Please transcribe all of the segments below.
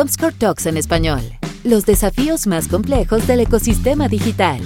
Comscore Talks en español. Los desafíos más complejos del ecosistema digital.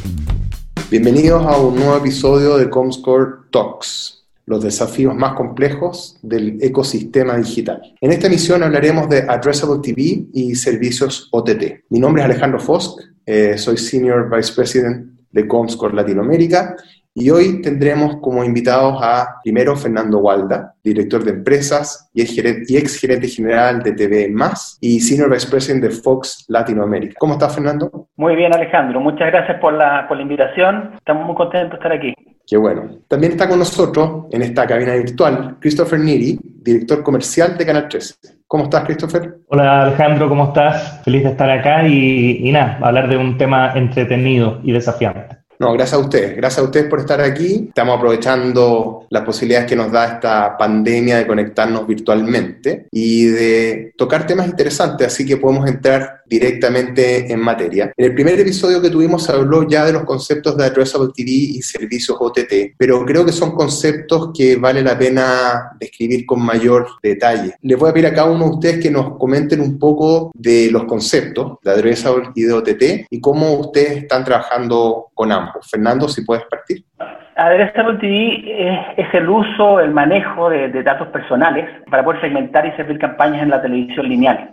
Bienvenidos a un nuevo episodio de Comscore Talks, los desafíos más complejos del ecosistema digital. En esta emisión hablaremos de Addressable TV y servicios OTT. Mi nombre es Alejandro Fosk, eh, soy Senior Vice President de Comscore Latinoamérica y hoy tendremos como invitados a, primero, Fernando Walda, director de empresas y ex gerente general de TV Más y Senior Vice President de Fox Latinoamérica. ¿Cómo estás, Fernando? Muy bien, Alejandro. Muchas gracias por la, por la invitación. Estamos muy contentos de estar aquí. Qué bueno. También está con nosotros en esta cabina virtual Christopher Niri, director comercial de Canal 13. ¿Cómo estás, Christopher? Hola, Alejandro, ¿cómo estás? Feliz de estar acá y, y nada, hablar de un tema entretenido y desafiante. No, gracias a ustedes. Gracias a ustedes por estar aquí. Estamos aprovechando las posibilidades que nos da esta pandemia de conectarnos virtualmente y de tocar temas interesantes, así que podemos entrar directamente en materia. En el primer episodio que tuvimos habló ya de los conceptos de Addressable TV y servicios OTT, pero creo que son conceptos que vale la pena describir con mayor detalle. Les voy a pedir a cada uno de ustedes que nos comenten un poco de los conceptos de Addressable y de OTT y cómo ustedes están trabajando con ambos. Fernando, si puedes partir. Addressable TV es, el uso, el manejo de, datos personales para poder segmentar y servir campañas en la televisión lineal.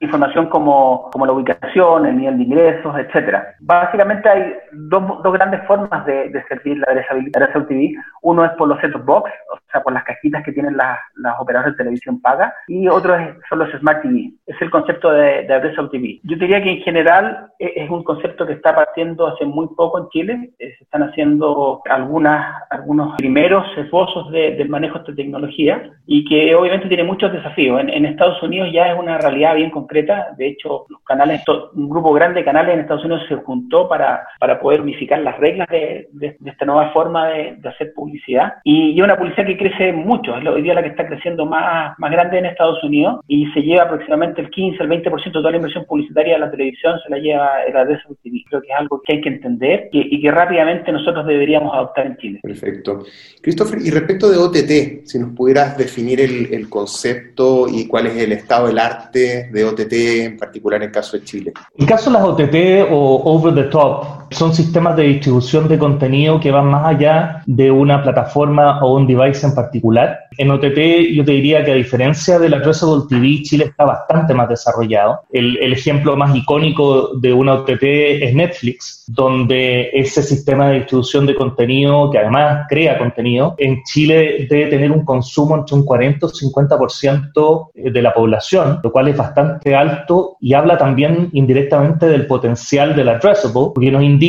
Información como, como la ubicación, el nivel de ingresos, etcétera. Básicamente hay dos, dos grandes formas de, servir la Addressable TV. Uno es por los set box, o sea, por las cajitas que tienen las, las operadoras de televisión paga, y otro es, son los Smart TV. Es el concepto de, de Addressable TV. Yo diría que en general es, es un concepto que está partiendo hace muy poco en Chile. Eh, se están haciendo algunos algunos primeros esbozos del manejo de esta tecnología y que obviamente tiene muchos desafíos. En, Estados Unidos ya es una realidad bien concreta. De hecho, los canales, un grupo grande de canales en Estados Unidos se juntó para, para poder unificar las reglas de, esta nueva forma de, hacer publicidad. Y, una publicidad que crece mucho. Es hoy día la que está creciendo más, más grande en Estados Unidos y se lleva aproximadamente el 15, el 20% de toda la inversión publicitaria de la televisión se la lleva el ADSL TV. Creo que es algo que hay que entender y que rápidamente nosotros deberíamos adoptar Perfecto. Christopher, y respecto de OTT, si nos pudieras definir el, concepto y cuál es el estado del arte de OTT, en particular en el caso de Chile. En caso de las OTT o Over the Top, son sistemas de distribución de contenido que van más allá de una plataforma o un device en particular. En OTT yo te diría que a diferencia de la Addressable TV, Chile está bastante más desarrollado. El, el ejemplo más icónico de una OTT es Netflix, donde ese sistema de distribución de contenido que además crea contenido, en Chile debe tener un consumo entre un 40 o 50% de la población, lo cual es bastante alto y habla también indirectamente del potencial del addressable, porque nos indica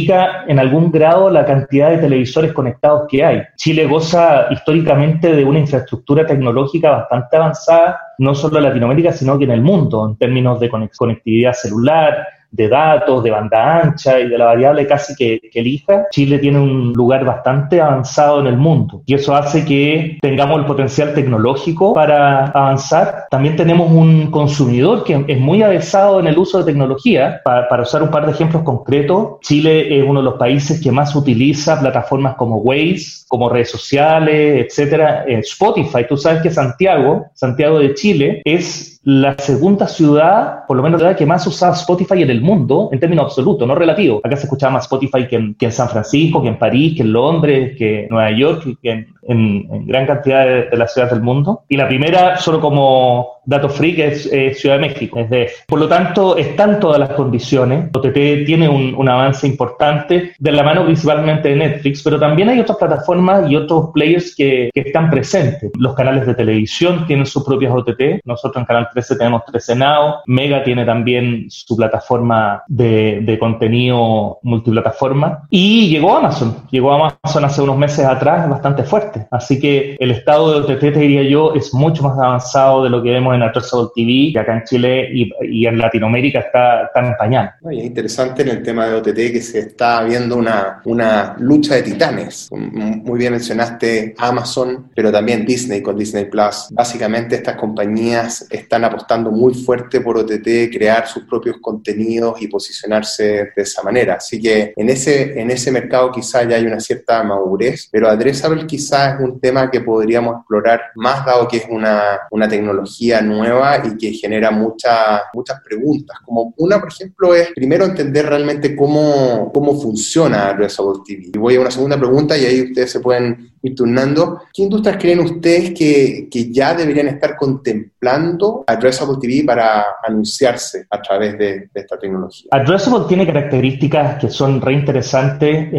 en algún grado la cantidad de televisores conectados que hay. Chile goza históricamente de una infraestructura tecnológica bastante avanzada, no solo en Latinoamérica, sino que en el mundo, en términos de conectividad celular, de datos, de banda ancha y de la variable casi que, elija, Chile tiene un lugar bastante avanzado en el mundo y eso hace que tengamos el potencial tecnológico para avanzar. También tenemos un consumidor que es muy avesado en el uso de tecnología. Para, para usar un par de ejemplos concretos, Chile es uno de los países que más utiliza plataformas como Waze, como redes sociales, etcétera. Spotify, tú sabes que Santiago, Santiago de Chile, es la segunda ciudad, por lo menos la que más usaba Spotify en el mundo, en términos absolutos, no relativos. Acá se escuchaba más Spotify que en, San Francisco, que en París, que en Londres, que en Nueva York, que en, gran cantidad de, las ciudades del mundo. Y la primera, solo como dato que es Ciudad de México. Es de, por lo tanto, están todas las condiciones. OTT tiene un, avance importante de la mano principalmente de Netflix, pero también hay otras plataformas y otros players que, que están presentes. Los canales de televisión tienen sus propias OTT. Nosotros en Canal 13 tenemos 13 Now, Mega tiene también su plataforma de, de, contenido multiplataforma y llegó Amazon, llegó Amazon hace unos meses atrás bastante fuerte, así que el estado de OTT, te diría yo, es mucho más avanzado de lo que vemos en Addressable TV, que acá en Chile y, y en Latinoamérica está, tan en pañal. es interesante en el tema de OTT que se está viendo una, una lucha de titanes. Muy bien mencionaste Amazon, pero también Disney con Disney Plus. Básicamente estas compañías están apostando muy fuerte por OTT, crear sus propios contenidos y posicionarse de esa manera. Así que en ese, en ese mercado quizá ya hay una cierta madurez, pero Addressable quizá es un tema que podríamos explorar más dado que es una, una tecnología nueva y que genera muchas muchas preguntas. Como una, por ejemplo, es primero entender realmente cómo, cómo funciona Addressable TV. Y voy a una segunda pregunta y ahí ustedes se pueden ir turnando. ¿Qué industrias creen ustedes que, que ya deberían estar contemplando Addressable TV para anunciarse a través de, esta tecnología? Addressable tiene características que son reinteresantes,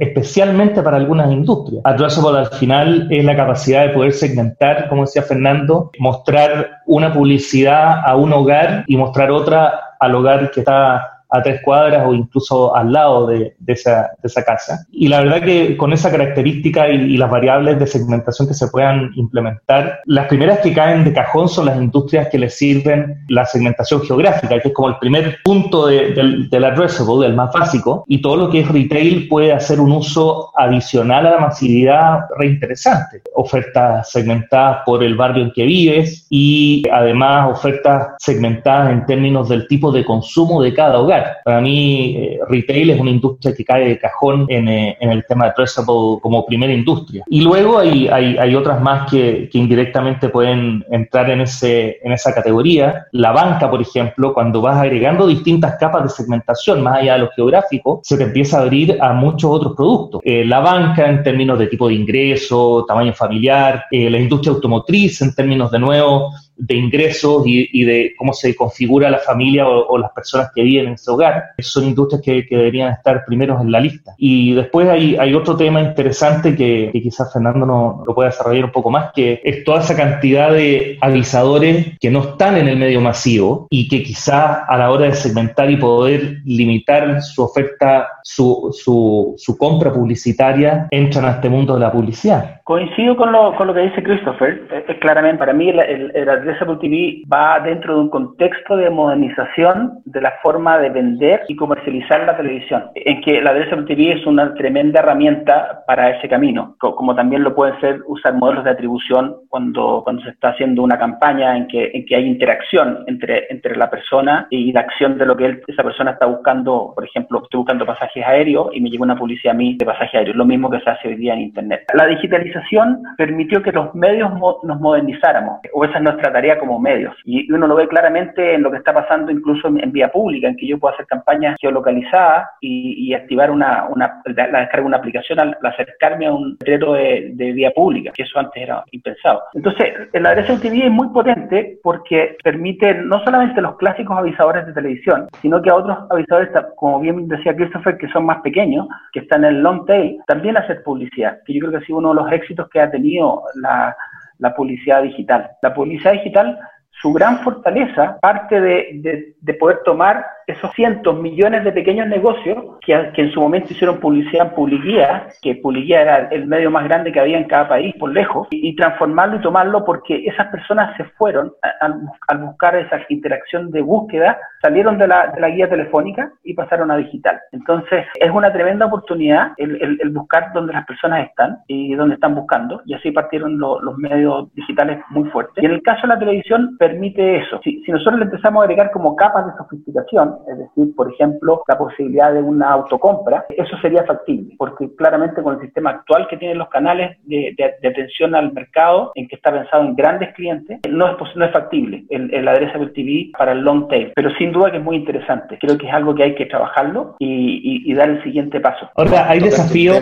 especialmente para algunas industrias. Addressable al final es la capacidad de poder segmentar, como decía Fernando, mostrar una publicidad a un hogar y mostrar otra al hogar que está a tres cuadras o incluso al lado de, esa, casa. Y la verdad que con esa característica y, las variables de segmentación que se puedan implementar, las primeras que caen de cajón son las industrias que les sirven la segmentación geográfica, que es como el primer punto del, del addressable, del más básico, y todo lo que es retail puede hacer un uso adicional a la masividad reinteresante. Ofertas segmentadas por el barrio en que vives y además ofertas segmentadas en términos del tipo de consumo de cada hogar. Para mí, eh, retail es una industria que cae de cajón en, eh, el tema de traceable como primera industria. Y luego hay, otras más que, indirectamente pueden entrar en, en esa categoría. La banca, por ejemplo, cuando vas agregando distintas capas de segmentación, más allá de lo geográfico, se te empieza a abrir a muchos otros productos. Eh, la banca en términos de tipo de ingreso, tamaño familiar, la industria automotriz en términos de nuevo de ingresos y, de cómo se configura la familia o, las personas que viven en ese hogar. Son industrias que, deberían estar primeros en la lista. Y después hay, hay otro tema interesante que, quizás Fernando no, lo pueda desarrollar un poco más, que es toda esa cantidad de avisadores que no están en el medio masivo y que quizás a la hora de segmentar y poder limitar su oferta, su, su, su compra publicitaria, entran a este mundo de la publicidad. Coincido con lo, con lo que dice Christopher. Es, claramente, para mí, el, el, el Addressable TV va dentro de un contexto de modernización de la forma de vender y comercializar la televisión, en que la Addressable TV es una tremenda herramienta para ese camino, como también lo pueden ser usar modelos de atribución cuando, cuando se está haciendo una campaña en que, en que hay interacción entre, entre la persona y la acción de lo que esa persona está buscando. Por ejemplo, estoy buscando pasajes aéreos y me llega una publicidad a mí de pasajes aéreos, lo mismo que se hace hoy día en Internet. La digitalización permitió que los medios nos modernizáramos, o esa es nuestra tarea como medios. Y uno lo ve claramente en lo que está pasando incluso en, vía pública, en que yo puedo hacer campañas geolocalizadas y, activar una, una, la descarga de una aplicación al, acercarme a un letrero de, vía pública, que eso antes era impensado. Entonces, la TV es muy potente porque permite no solamente los clásicos avisadores de televisión, sino que a otros avisadores, como bien decía Christopher, que son más pequeños, que están en el long tail, también hacer publicidad, que yo creo que ha sido uno de los éxitos que ha tenido la, la publicidad digital. La publicidad digital, su gran fortaleza parte de, de poder tomar esos cientos, millones de pequeños negocios que, en su momento hicieron publicidad en Publicidad, que Publicidad era el medio más grande que había en cada país, por lejos, y, transformarlo y tomarlo porque esas personas se fueron al buscar esa interacción de búsqueda, salieron de la, guía telefónica y pasaron a digital. Entonces, es una tremenda oportunidad el, buscar dónde las personas están y dónde están buscando, y así partieron los medios digitales muy fuertes. Y en el caso de la televisión, permite eso. Si, si nosotros le empezamos a agregar como capas de sofisticación, es decir, por ejemplo, la posibilidad de una autocompra, eso sería factible, porque claramente con el sistema actual que tienen los canales de, atención al mercado, en que está pensado en grandes clientes, no es, no es factible el, el Addressable TV para el long tail, pero sin duda que es muy interesante. Creo que es algo que hay que trabajarlo y, dar el siguiente paso. Ahora, hay desafíos,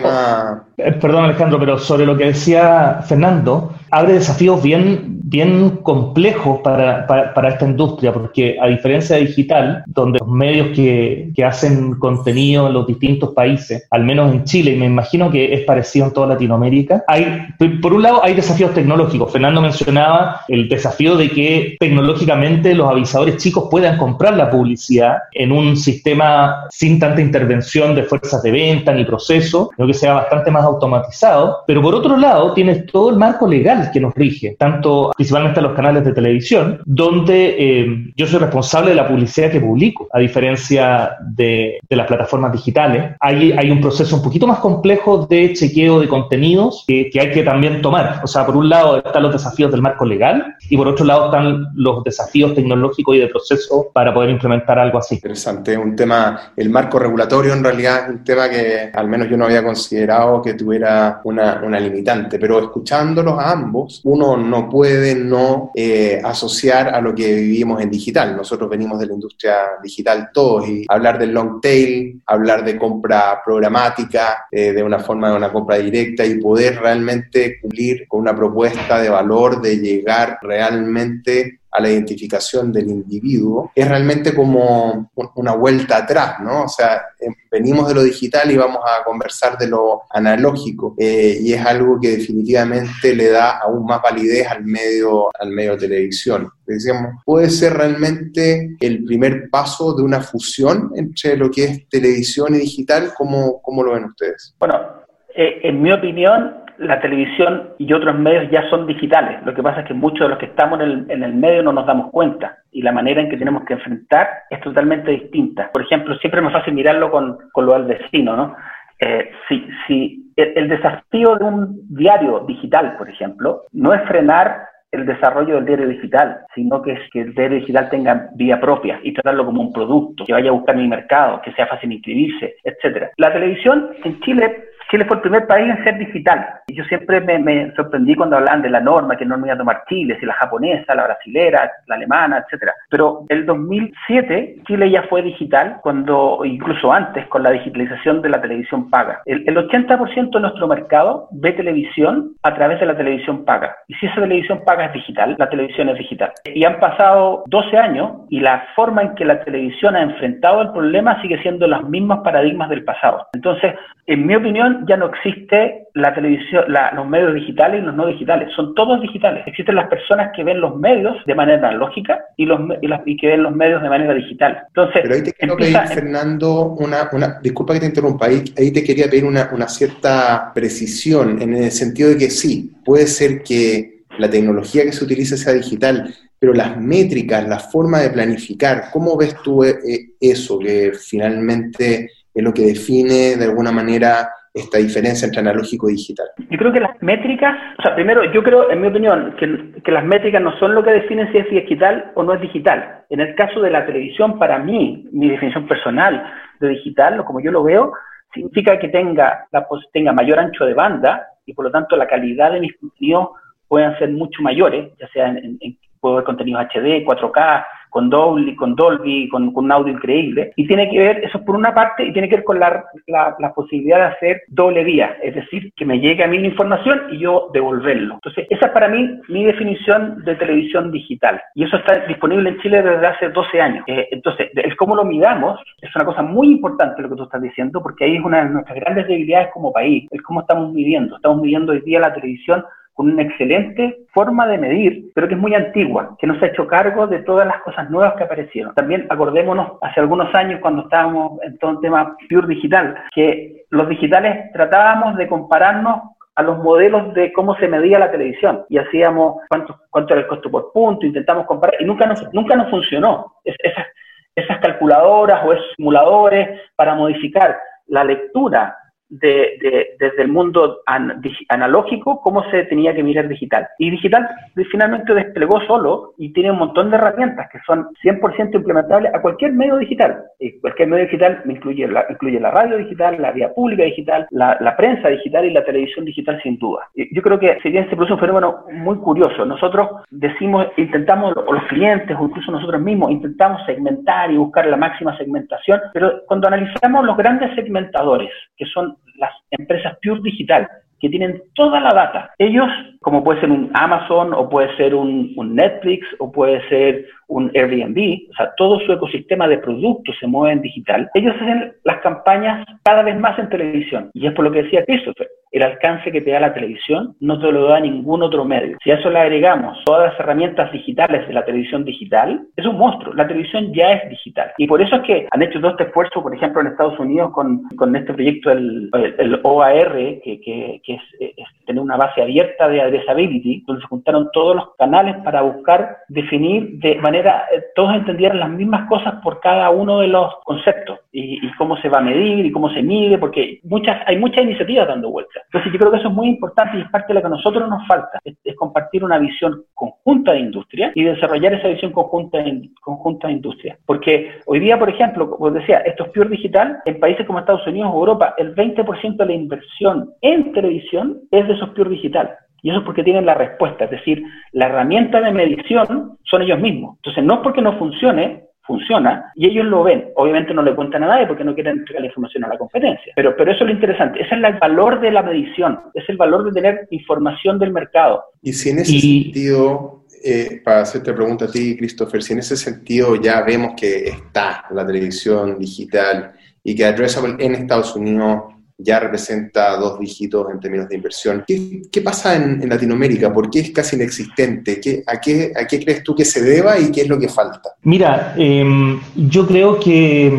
eh, perdón Alejandro, pero sobre lo que decía Fernando, abre desafíos bien bien complejos para, para, esta industria, porque a diferencia de digital, donde los medios que, que, hacen contenido en los distintos países, al menos en Chile, y me imagino que es parecido en toda Latinoamérica, hay, por un lado hay desafíos tecnológicos. Fernando mencionaba el desafío de que tecnológicamente los avisadores chicos puedan comprar la publicidad en un sistema sin tanta intervención de fuerzas de venta ni proceso, sino que sea bastante más automatizado. Pero por otro lado, tienes todo el marco legal que nos rige, tanto principalmente los canales de televisión, donde eh, yo soy responsable de la publicidad que publico, a diferencia de, las plataformas digitales. Hay, hay un proceso un poquito más complejo de chequeo de contenidos que, hay que también tomar. O sea, por un lado están los desafíos del marco legal y por otro lado están los desafíos tecnológicos y de proceso para poder implementar algo así. Interesante, un tema, el marco regulatorio en realidad es un tema que al menos yo no había considerado que tuviera una, una limitante, pero escuchándolos a ambos, uno no puede no eh, asociar a lo que vivimos en digital. Nosotros venimos de la industria digital todos y hablar del long tail, hablar de compra programática, eh, de una forma de una compra directa y poder realmente cumplir con una propuesta de valor de llegar realmente a la identificación del individuo, es realmente como una vuelta atrás, ¿no? O sea, em, venimos de lo digital y vamos a conversar de lo analógico, eh, y es algo que definitivamente le da aún más validez al medio, al medio de televisión. Decíamos, puede ser realmente el primer paso de una fusión entre lo que es televisión y digital, ¿cómo, cómo lo ven ustedes? Bueno, eh, en mi opinión, la televisión y otros medios ya son digitales. Lo que pasa es que muchos de los que estamos en el, medio no nos damos cuenta y la manera en que tenemos que enfrentar es totalmente distinta. Por ejemplo, siempre me fácil mirarlo con, con lo del vecino, ¿no? Eh, si el, desafío de un diario digital, por ejemplo, no es frenar el desarrollo del diario digital, sino que es que el diario digital tenga vía propia y tratarlo como un producto, que vaya a buscar mi mercado, que sea fácil inscribirse, etcétera. La televisión en Chile Chile fue el primer país en ser digital. Y yo siempre me, sorprendí cuando hablaban de la norma, que no me iba a tomar Chile, si la japonesa, la brasilera, la alemana, etcétera. Pero el 2007 Chile ya fue digital, cuando incluso antes con la digitalización de la televisión paga. El, el 80% de nuestro mercado ve televisión a través de la televisión paga. Y si esa televisión paga es digital, la televisión es digital. Y han pasado 12 años y la forma en que la televisión ha enfrentado el problema sigue siendo los mismos paradigmas del pasado. Entonces, en mi opinión, ya no existe la televisión, los medios digitales y los no digitales. Son todos digitales. Existen las personas que ven los medios de manera lógica y, los, y, que ven los medios de manera digital. Entonces, Pero ahí te quiero pedir, Fernando, una, una, disculpa que te interrumpa, ahí, ahí te quería pedir una, una cierta precisión en el sentido de que sí, puede ser que la tecnología que se utilice sea digital, pero las métricas, la forma de planificar, ¿cómo ves tú eh, eso que finalmente es lo que define de alguna manera esta diferencia entre analógico y digital? Yo creo que las métricas, o sea, primero, yo creo, en mi opinión, que, que las métricas no son lo que definen si es digital o no es digital. En el caso de la televisión, para mí, mi definición personal de digital, como yo lo veo, significa que tenga, la, tenga mayor ancho de banda y por lo tanto la calidad de mis contenidos puedan ser mucho mayores, ya sea en, en, puedo ver contenidos HD, 4K, con Dolby, con Dolby, con, un audio increíble. Y tiene que ver, eso por una parte, y tiene que ver con la, la, posibilidad de hacer doble vía, es decir, que me llegue a mí la información y yo devolverlo. Entonces, esa es para mí mi definición de televisión digital. Y eso está disponible en Chile desde hace 12 años. Eh, entonces, el cómo lo midamos es una cosa muy importante lo que tú estás diciendo, porque ahí es una de nuestras grandes debilidades como país, el cómo estamos midiendo. Estamos midiendo hoy día la televisión con una excelente forma de medir, pero que es muy antigua, que no se ha hecho cargo de todas las cosas nuevas que aparecieron. También acordémonos hace algunos años cuando estábamos en todo el tema pure digital, que los digitales tratábamos de compararnos a los modelos de cómo se medía la televisión y hacíamos cuánto, era el costo por punto, intentamos comparar y nunca nos, nunca nos funcionó. esas, esas calculadoras o esos simuladores para modificar la lectura de, desde el mundo analógico cómo se tenía que mirar digital. Y digital finalmente desplegó solo y tiene un montón de herramientas que son 100% implementables a cualquier medio digital. Y cualquier medio digital incluye la, incluye la radio digital, la vía pública digital, la, prensa digital y la televisión digital sin duda. Yo creo que si bien se produce un fenómeno muy curioso, nosotros decimos, intentamos, o los clientes o incluso nosotros mismos, intentamos segmentar y buscar la máxima segmentación, pero cuando analizamos los grandes segmentadores, que son las empresas pure digital, que tienen toda la data. Ellos, como puede ser un Amazon o puede ser un, Netflix o puede ser un Airbnb, o sea, todo su ecosistema de productos se mueve en digital, ellos hacen las campañas cada vez más en televisión. Y es por lo que decía Christopher, el alcance que te da la televisión no te lo da ningún otro medio. Si a eso le agregamos todas las herramientas digitales de la televisión digital, es un monstruo. La televisión ya es digital. Y por eso es que han hecho todo este esfuerzo, por ejemplo, en Estados Unidos con, con este proyecto, el, OAR, que, que, es, tener una base abierta de addressability, donde se juntaron todos los canales para buscar definir de manera, eh, todos entendieran las mismas cosas por cada uno de los conceptos y, y cómo se va a medir y cómo se mide, porque muchas, hay muchas iniciativas dando vueltas. Entonces yo creo que eso es muy importante y es parte de lo que a nosotros nos falta, es, compartir una visión conjunta de industria y desarrollar esa visión conjunta de, conjunta de industria. Porque hoy día, por ejemplo, como decía, esto es pure digital, en países como Estados Unidos o Europa, el 20% de la inversión en televisión es de esos pure digital Y eso es porque tienen la respuesta, es decir, la herramienta de medición son ellos mismos. Entonces, no es porque no funcione, funciona y ellos lo ven. Obviamente no le cuentan a nadie porque no quieren entregar la información a la competencia. Pero, pero eso es lo interesante. Ese es el valor de la medición. Es el valor de tener información del mercado. Y si en ese sentido, eh, para hacerte pregunta a ti, Christopher, si en ese sentido ya vemos que está la televisión digital y que Addressable en Estados Unidos ya representa dos dígitos en términos de inversión. ¿Qué, pasa en, Latinoamérica? ¿Por qué es casi inexistente? ¿Qué, a, qué, ¿A qué crees tú que se deba y qué es lo que falta? Mira, em, yo creo que,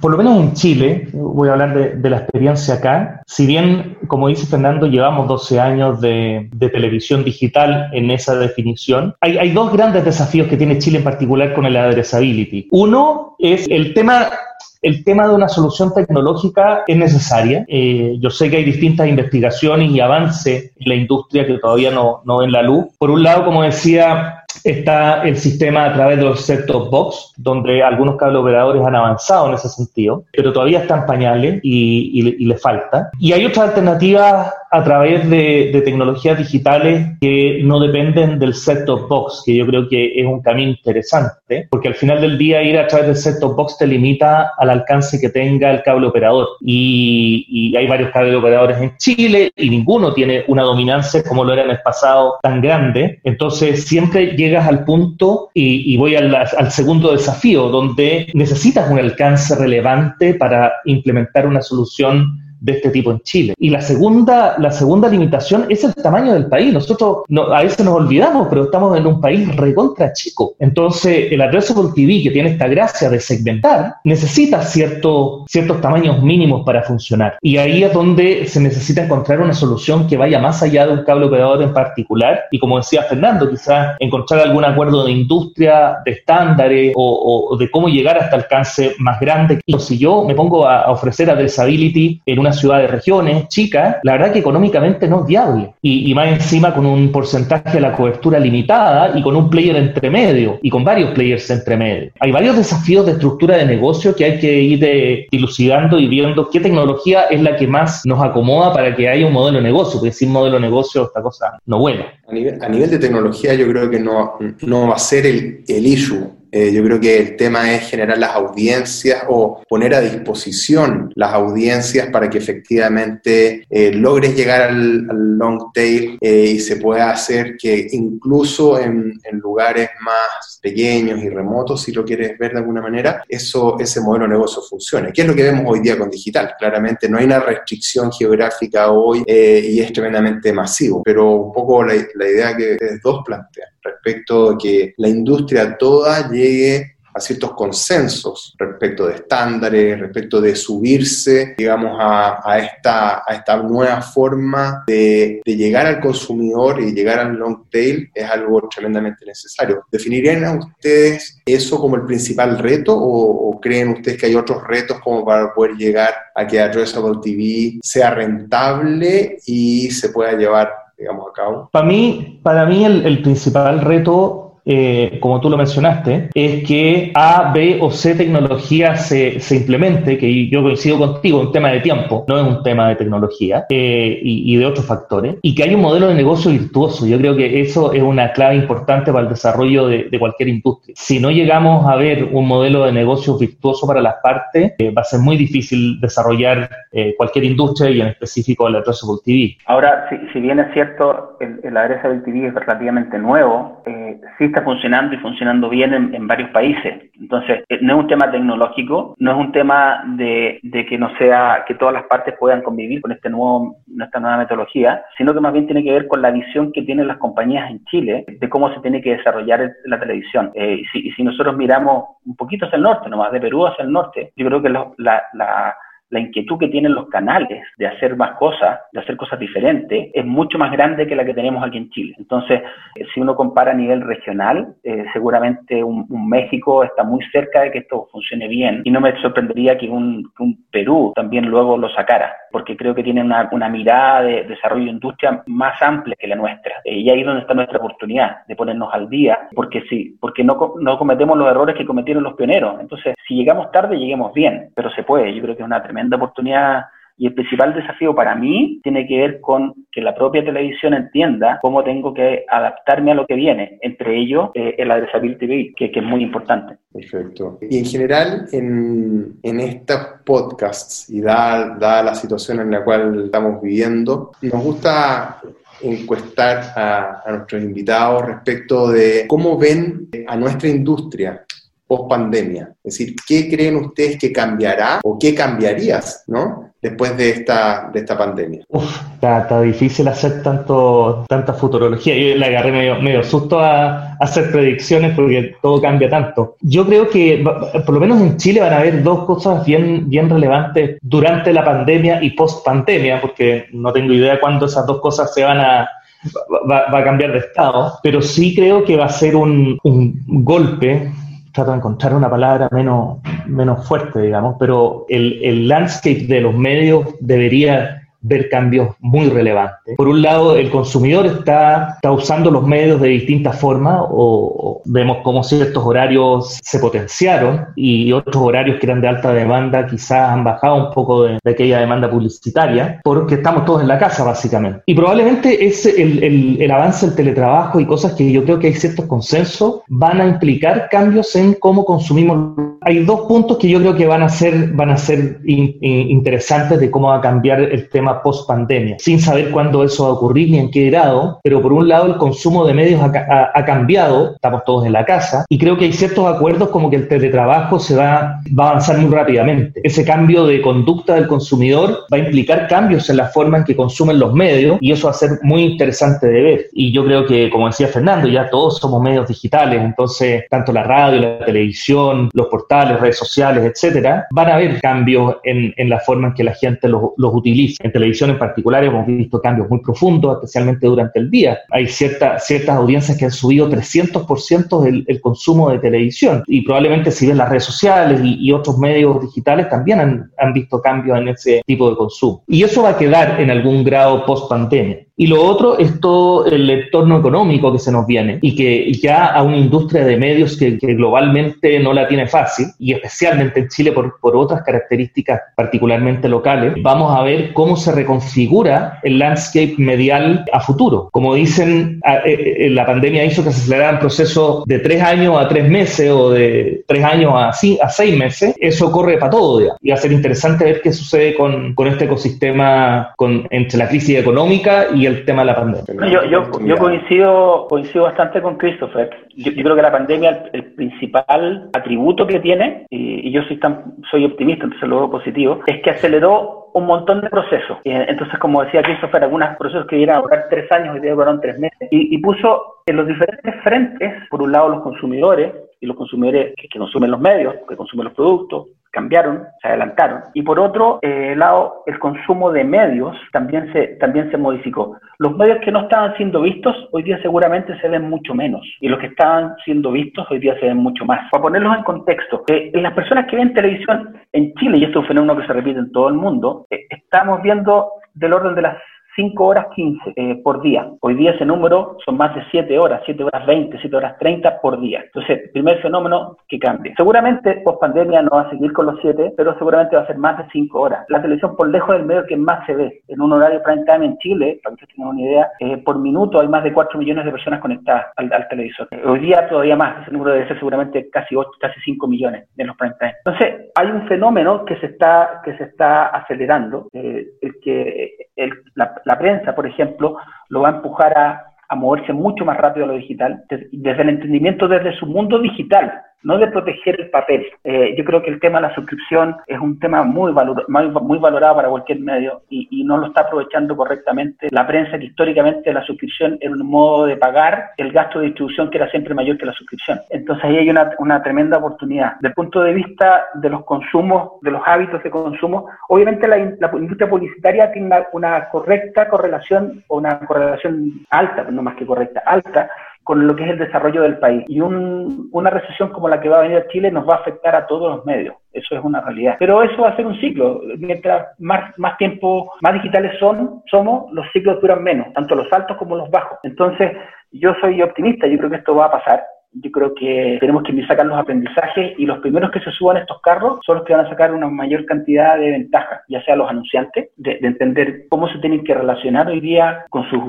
por lo menos en Chile, voy a hablar de, la experiencia acá, si bien, como dice Fernando, llevamos 12 años de, televisión digital en esa definición, hay, hay dos grandes desafíos que tiene Chile en particular con el addressability. Uno es el tema el tema de una solución tecnológica es necesaria. Eh, yo sé que hay distintas investigaciones y avances en la industria que todavía no, no ven la luz. Por un lado, como decía, está el sistema a través de los set-top box, donde algunos cable operadores han avanzado en ese sentido, pero todavía están pañales y, y, y le falta. Y hay otras alternativas a través de, tecnologías digitales que no dependen del set-top box, que yo creo que es un camino interesante, porque al final del día ir a través del set-top box te limita al alcance que tenga el cable operador. Y, y hay varios cable operadores en Chile y ninguno tiene una dominancia como lo era en el pasado tan grande. Entonces siempre llegas al punto y, voy al, al segundo desafío, donde necesitas un alcance relevante para implementar una solución de este tipo en Chile. Y la segunda, la segunda limitación es el tamaño del país. Nosotros a veces nos olvidamos, pero estamos en un país recontra chico. Entonces, el Addressable TV, que tiene esta gracia de segmentar, necesita cierto, ciertos tamaños mínimos para funcionar. Y ahí es donde se necesita encontrar una solución que vaya más allá de un cable operador en particular. Y como decía Fernando, quizás encontrar algún acuerdo de industria, de estándares o, de cómo llegar hasta alcance más grande. Si yo me pongo a, a ofrecer addressability en una ciudad de regiones chica, la verdad que económicamente no es viable. Y, más encima con un porcentaje de la cobertura limitada y con un player entre medio y con varios players entre medio. Hay varios desafíos de estructura de negocio que hay que ir de, dilucidando y viendo qué tecnología es la que más nos acomoda para que haya un modelo de negocio, porque sin modelo de negocio esta cosa no vuela. A nivel, a nivel de tecnología yo creo que no, no va a ser el, el issue eh, yo creo que el tema es generar las audiencias o poner a disposición las audiencias para que efectivamente eh, logres llegar al, long tail eh, y se pueda hacer que incluso en, lugares más pequeños y remotos, si lo quieres ver de alguna manera, eso, ese modelo de negocio funcione. ¿Qué es lo que vemos hoy día con digital? Claramente no hay una restricción geográfica hoy y es tremendamente masivo, pero un poco la, la idea que dos plantean respecto de que la industria toda llegue a ciertos consensos respecto de estándares, respecto de subirse, digamos, a, esta, a esta nueva forma de, llegar al consumidor y llegar al long tail es algo tremendamente necesario. ¿Definirían ustedes eso como el principal reto o, o, creen ustedes que hay otros retos como para poder llegar a que Addressable TV sea rentable y se pueda llevar digamos, a cabo? Para mí, para mí el, el principal reto eh, como tú lo mencionaste, es que A, B o C tecnología se, implemente, que yo coincido contigo, es un tema de tiempo, no es un tema de tecnología eh, y, de otros factores, y que hay un modelo de negocio virtuoso. Yo creo que eso es una clave importante para el desarrollo de, cualquier industria. Si no llegamos a ver un modelo de negocio virtuoso para las partes, eh, va a ser muy difícil desarrollar cualquier industria y en específico el Addressable TV. Ahora, si, bien es cierto, el, el Addressable TV es relativamente nuevo, sí funcionando y funcionando bien en, varios países. Entonces, eh, no es un tema tecnológico, no es un tema de, que no sea, que todas las partes puedan convivir con este nuevo, esta nueva metodología, sino que más bien tiene que ver con la visión que tienen las compañías en Chile de cómo se tiene que desarrollar la televisión. Eh, y, si, nosotros miramos un poquito hacia el norte, nomás de Perú hacia el norte, yo creo que la la inquietud que tienen los canales de hacer más cosas, de hacer cosas diferentes, es mucho más grande que la que tenemos aquí en Chile. Entonces, eh, si uno compara a nivel regional, eh, seguramente un, México está muy cerca de que esto funcione bien y no me sorprendería que un, Perú también luego lo sacara, porque creo que tiene una, mirada de desarrollo de industria más amplia que la nuestra. Eh, y ahí es donde está nuestra oportunidad de ponernos al día, porque sí, porque no, no cometemos los errores que cometieron los pioneros. Entonces, si llegamos tarde, lleguemos bien, pero se puede. Yo creo que es una tremenda oportunidad Y el principal desafío para mí tiene que ver con que la propia televisión entienda cómo tengo que adaptarme a lo que viene, entre ellos eh, el adresability que, que es muy importante. Perfecto. Y en general, en, en estos podcasts, y dada la situación en la cual estamos viviendo, nos gusta encuestar a, a, nuestros invitados respecto de cómo ven a nuestra industria post pandemia. Es decir, ¿qué creen ustedes que cambiará o qué cambiarías, ¿no? después de esta, de esta pandemia? Uf, está, difícil hacer tanto, tanta futurología. Yo le agarré medio, medio susto a, hacer predicciones porque todo cambia tanto. Yo creo que, por lo menos en Chile, van a haber dos cosas bien, bien relevantes durante la pandemia y post pandemia, porque no tengo idea cuándo esas dos cosas se van a, Va, a cambiar de estado, pero sí creo que va a ser un, un golpe trato de encontrar una palabra menos, menos fuerte, digamos, pero el, el landscape de los medios debería ver cambios muy relevantes. Por un lado, el consumidor está, está usando los medios de distintas formas o, vemos cómo ciertos horarios se potenciaron y otros horarios que eran de alta demanda quizás han bajado un poco de, aquella demanda publicitaria porque estamos todos en la casa básicamente. Y probablemente es el, el, el avance del teletrabajo y cosas que yo creo que hay ciertos consensos van a implicar cambios en cómo consumimos. Hay dos puntos que yo creo que van a ser, van a ser in, in, interesantes de cómo va a cambiar el tema post pandemia, sin saber cuándo eso va a ocurrir ni en qué grado, pero por un lado el consumo de medios ha, ha, cambiado, estamos todos en la casa, y creo que hay ciertos acuerdos como que el teletrabajo se va, va a avanzar muy rápidamente. Ese cambio de conducta del consumidor va a implicar cambios en la forma en que consumen los medios y eso va a ser muy interesante de ver. Y yo creo que, como decía Fernando, ya todos somos medios digitales, entonces tanto la radio, la televisión, los portales, redes sociales, etcétera, van a haber cambios en, en la forma en que la gente los, los utiliza televisión en particular hemos visto cambios muy profundos, especialmente durante el día. Hay cierta, ciertas audiencias que han subido 300% el, el consumo de televisión y probablemente si ven las redes sociales y, otros medios digitales también han, han, visto cambios en ese tipo de consumo. Y eso va a quedar en algún grado post pandemia. Y lo otro es todo el entorno económico que se nos viene y que ya a una industria de medios que, que globalmente no la tiene fácil y especialmente en Chile por, por otras características particularmente locales, vamos a ver cómo se reconfigura el landscape medial a futuro. Como dicen, eh, eh, la pandemia hizo que se acelerara el proceso de tres años a tres meses o de tres años a, a seis meses. Eso corre para todo. Ya. Y va a ser interesante ver qué sucede con, con este ecosistema con, entre la crisis económica y el tema de la pandemia. Yo, yo, yo coincido, coincido bastante con Christopher. Yo, yo creo que la pandemia, el, el principal atributo que tiene, y, y, yo soy, tan, soy optimista, entonces lo veo positivo, es que aceleró un montón de procesos. Entonces, como decía Christopher, algunos procesos que iban a durar tres años y duraron tres meses. Y, y, puso en los diferentes frentes, por un lado los consumidores, y los consumidores que, consumen los medios, que consumen los productos, cambiaron, se adelantaron. Y por otro eh, lado, el consumo de medios también se, también se modificó. Los medios que no estaban siendo vistos hoy día seguramente se ven mucho menos y los que estaban siendo vistos hoy día se ven mucho más. Para ponerlos en contexto, eh, las personas que ven televisión en Chile, y esto es un fenómeno que se repite en todo el mundo, eh, estamos viendo del orden de las 5 horas 15 eh, por día. Hoy día ese número son más de 7 horas, 7 horas 20, 7 horas 30 por día. Entonces, primer fenómeno que cambia. Seguramente post pandemia no va a seguir con los 7, pero seguramente va a ser más de 5 horas. La televisión por lejos del medio que más se ve. En un horario prime time en Chile, para que ustedes tengan una idea, eh, por minuto hay más de 4 millones de personas conectadas al, al televisor. Hoy día todavía más, ese número debe ser seguramente casi 8, casi 5 millones en los prime time. Entonces, hay un fenómeno que se está, que se está acelerando, eh, el que el, la, la prensa, por ejemplo, lo va a empujar a, moverse mucho más rápido a lo digital, desde el entendimiento desde su mundo digital, no de proteger el papel. Eh, yo creo que el tema de la suscripción es un tema muy, valor, muy, valorado para cualquier medio y, no lo está aprovechando correctamente la prensa, que históricamente la suscripción era un modo de pagar el gasto de distribución que era siempre mayor que la suscripción. Entonces ahí hay una, una tremenda oportunidad. Desde el punto de vista de los consumos, de los hábitos de consumo, obviamente la, la industria publicitaria tiene una, una correcta correlación o una correlación alta, no más que correcta, alta con lo que es el desarrollo del país. Y un, una recesión como la que va a venir a Chile nos va a afectar a todos los medios. Eso es una realidad. Pero eso va a ser un ciclo. Mientras más, más tiempo, más digitales son, somos, los ciclos duran menos, tanto los altos como los bajos. Entonces, yo soy optimista, yo creo que esto va a pasar yo creo que tenemos que sacar los aprendizajes y los primeros que se suban a estos carros son los que van a sacar una mayor cantidad de ventajas, ya sea los anunciantes, de, entender cómo se tienen que relacionar hoy día con sus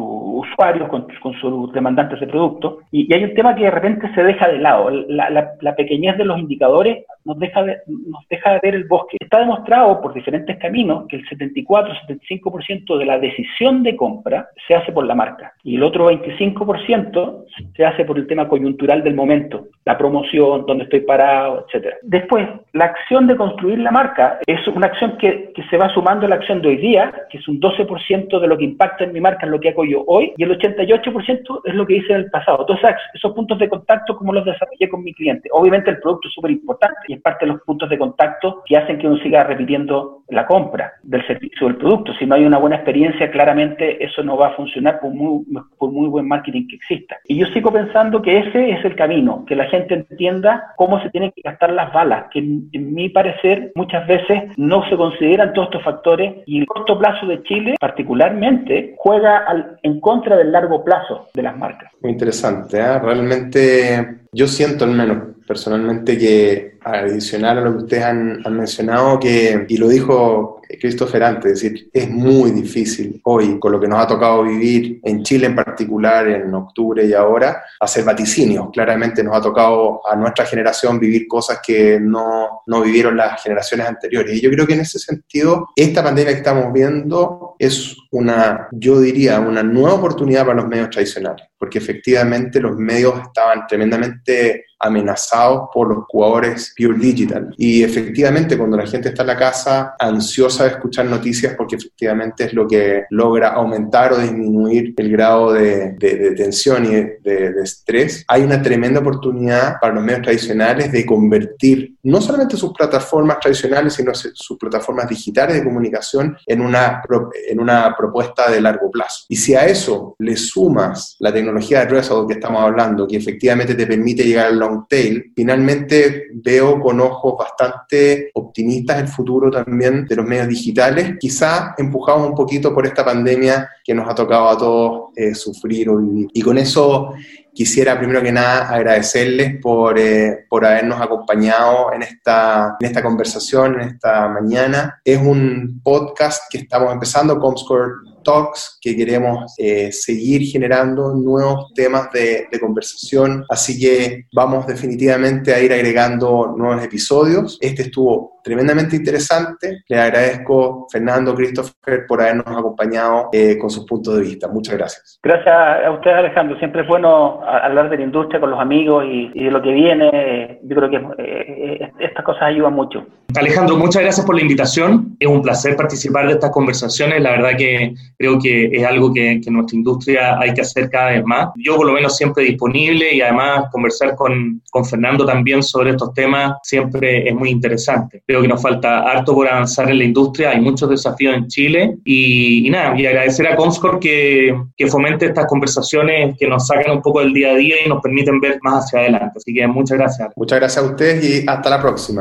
usuarios, con, sus demandantes de productos. Y, hay un tema que de repente se deja de lado. La, pequeñez de los indicadores nos deja, de, nos deja de ver el bosque. Está demostrado por diferentes caminos que el 74-75% de la decisión de compra se hace por la marca y el otro 25% se hace por el tema coyuntural del momento, la promoción, dónde estoy parado, etcétera. Después, la acción de construir la marca es una acción que, que se va sumando a la acción de hoy día, que es un 12% de lo que impacta en mi marca, en lo que hago yo hoy, y el 88% es lo que hice en el pasado. Entonces, esos puntos de contacto, ¿cómo los desarrollé con mi cliente? Obviamente el producto es súper importante y es parte de los puntos de contacto que hacen que uno siga repitiendo la compra del servicio o del producto. Si no hay una buena experiencia, claramente eso no va a funcionar por muy, por muy buen marketing que exista. Y yo sigo pensando que ese es el camino, que la gente entienda cómo se tienen que gastar las balas, que en, mi parecer muchas veces no se consideran todos estos factores y el corto plazo de Chile particularmente juega en contra del largo plazo de las marcas. Muy interesante, ¿eh? realmente yo siento al menos personalmente que adicional a lo que ustedes han, mencionado, que, y lo dijo Christopher antes, es decir, es muy difícil hoy, con lo que nos ha tocado vivir en Chile en particular, en octubre y ahora, hacer vaticinios. Claramente nos ha tocado a nuestra generación vivir cosas que no, no vivieron las generaciones anteriores. Y yo creo que en ese sentido, esta pandemia que estamos viendo es una, yo diría, una nueva oportunidad para los medios tradicionales, porque efectivamente los medios estaban tremendamente amenazados por los jugadores pure digital. Y efectivamente, cuando la gente está en la casa ansiosa de escuchar noticias, porque efectivamente es lo que logra aumentar o disminuir el grado de, tensión y de, estrés, hay una tremenda oportunidad para los medios tradicionales de convertir no solamente sus plataformas tradicionales, sino sus plataformas digitales de comunicación en una, en una propuesta de largo plazo. Y si a eso le sumas la tecnología de Result que estamos hablando, que efectivamente te permite llegar al long tail, finalmente veo con ojos bastante optimistas el futuro también de los medios digitales, quizá empujados un poquito por esta pandemia que nos ha tocado a todos eh, sufrir o vivir. Y con eso quisiera primero que nada agradecerles por, eh, por habernos acompañado en esta, en esta conversación, en esta mañana. Es un podcast que estamos empezando, Comscore Talks, que queremos eh, seguir generando nuevos temas de, conversación. Así que vamos definitivamente a ir agregando nuevos episodios. Este estuvo tremendamente interesante. Le agradezco, Fernando, Christopher, por habernos acompañado eh, con sus puntos de vista. Muchas gracias. Gracias a usted, Alejandro. Siempre es bueno hablar de la industria con los amigos y, de lo que viene. Yo creo que eh, eh, cosas ayudan mucho. Alejandro, muchas gracias por la invitación. Es un placer participar de estas conversaciones. La verdad que creo que es algo que, que nuestra industria hay que hacer cada vez más. Yo por lo menos siempre disponible y además conversar con, con Fernando también sobre estos temas siempre es muy interesante Creo que nos falta harto por avanzar en la industria, hay muchos desafíos en Chile y, nada, y agradecer a Comscore que, que, fomente estas conversaciones que nos sacan un poco del día a día y nos permiten ver más hacia adelante. Así que muchas gracias. Muchas gracias a ustedes y hasta la próxima.